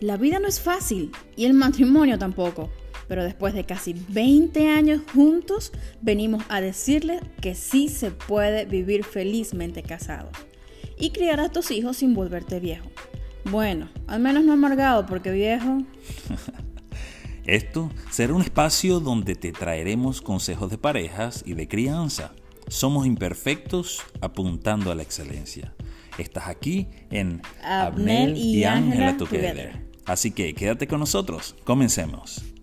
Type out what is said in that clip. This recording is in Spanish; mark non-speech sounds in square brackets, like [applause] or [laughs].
La vida no es fácil y el matrimonio tampoco. Pero después de casi 20 años juntos, venimos a decirles que sí se puede vivir felizmente casado y criar a tus hijos sin volverte viejo. Bueno, al menos no amargado porque viejo. [laughs] Esto será un espacio donde te traeremos consejos de parejas y de crianza. Somos imperfectos apuntando a la excelencia. Estás aquí en Abnel y Ángela Together. Así que quédate con nosotros. Comencemos.